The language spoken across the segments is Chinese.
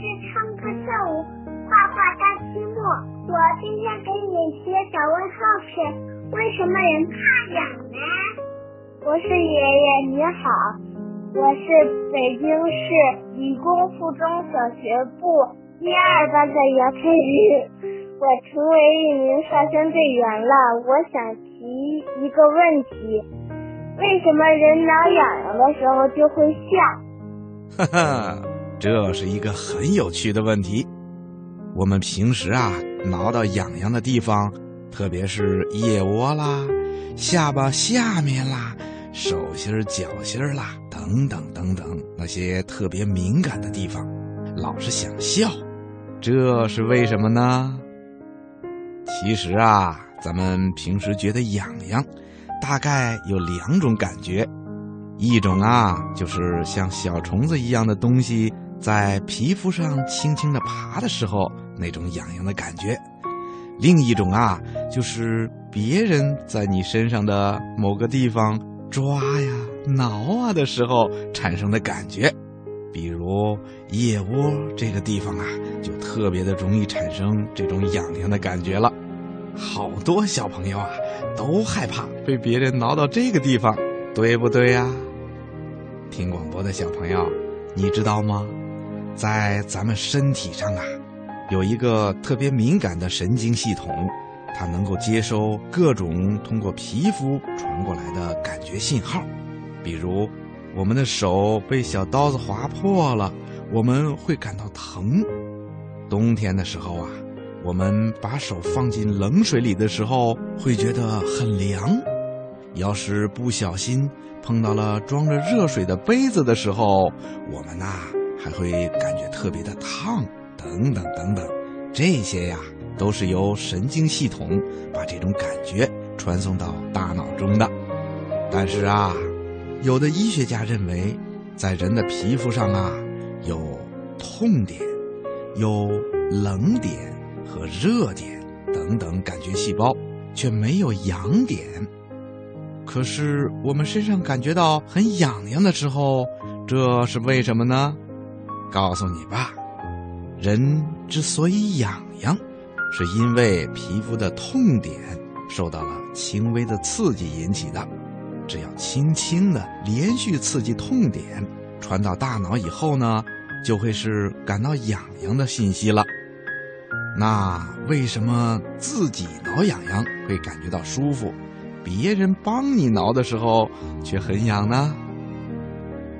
是唱歌跳舞，画画大积木。我今天给你写小问号是：为什么人怕痒呢？我是爷爷，你好，我是北京市理工附中小学部一二班的杨佩宇。我成为一名少先队员了，我想提一个问题：为什么人挠痒痒的时候就会笑？哈哈。这是一个很有趣的问题。我们平时啊，挠到痒痒的地方，特别是腋窝啦、下巴下面啦、手心、脚心啦等等等等那些特别敏感的地方，老是想笑，这是为什么呢？其实啊，咱们平时觉得痒痒，大概有两种感觉，一种啊就是像小虫子一样的东西在皮肤上轻轻的爬的时候那种痒痒的感觉，另一种啊就是别人在你身上的某个地方抓呀、挠啊的时候产生的感觉，比如腋窝这个地方啊，就特别的容易产生这种痒痒的感觉了。好多小朋友啊，都害怕被别人挠到这个地方，对不对呀？听广播的小朋友，你知道吗？在咱们身体上啊，有一个特别敏感的神经系统，它能够接收各种通过皮肤传过来的感觉信号。比如，我们的手被小刀子划破了，我们会感到疼。冬天的时候啊。我们把手放进冷水里的时候，会觉得很凉；要是不小心碰到了装着热水的杯子的时候，我们呐还会感觉特别的烫。等等等等，这些呀都是由神经系统把这种感觉传送到大脑中的。但是啊，有的医学家认为，在人的皮肤上啊有痛点，有冷点。和热点等等感觉细胞，却没有痒点。可是我们身上感觉到很痒痒的时候，这是为什么呢？告诉你吧，人之所以痒痒，是因为皮肤的痛点受到了轻微的刺激引起的。只要轻轻的连续刺激痛点传到大脑以后呢，就会是感到痒痒的信息了。那为什么自己挠痒痒会感觉到舒服，别人帮你挠的时候却很痒呢？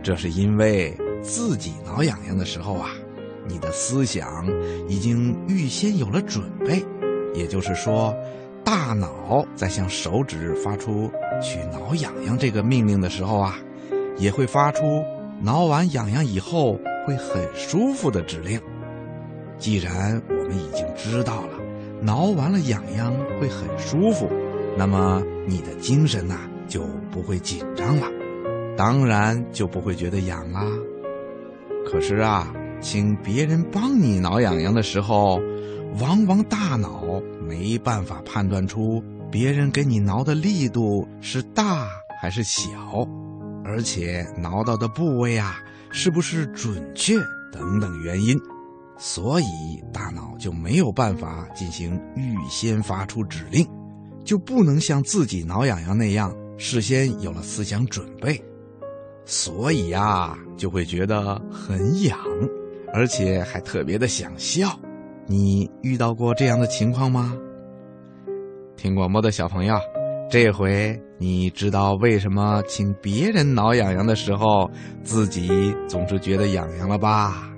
这是因为自己挠痒痒的时候啊，你的思想已经预先有了准备，也就是说，大脑在向手指发出去挠痒痒这个命令的时候啊，也会发出挠完痒痒以后会很舒服的指令。既然我们已经知道了，挠完了痒痒会很舒服，那么你的精神呐就不会紧张了，当然就不会觉得痒啦。可是啊，请别人帮你挠痒痒的时候，往往大脑没办法判断出别人给你挠的力度是大还是小，而且挠到的部位啊是不是准确等等原因。所以大脑就没有办法进行预先发出指令，就不能像自己挠痒痒那样事先有了思想准备，所以呀就会觉得很痒，而且还特别的想笑。你遇到过这样的情况吗？听广播的小朋友，这回你知道为什么请别人挠痒痒的时候，自己总是觉得痒痒了吧？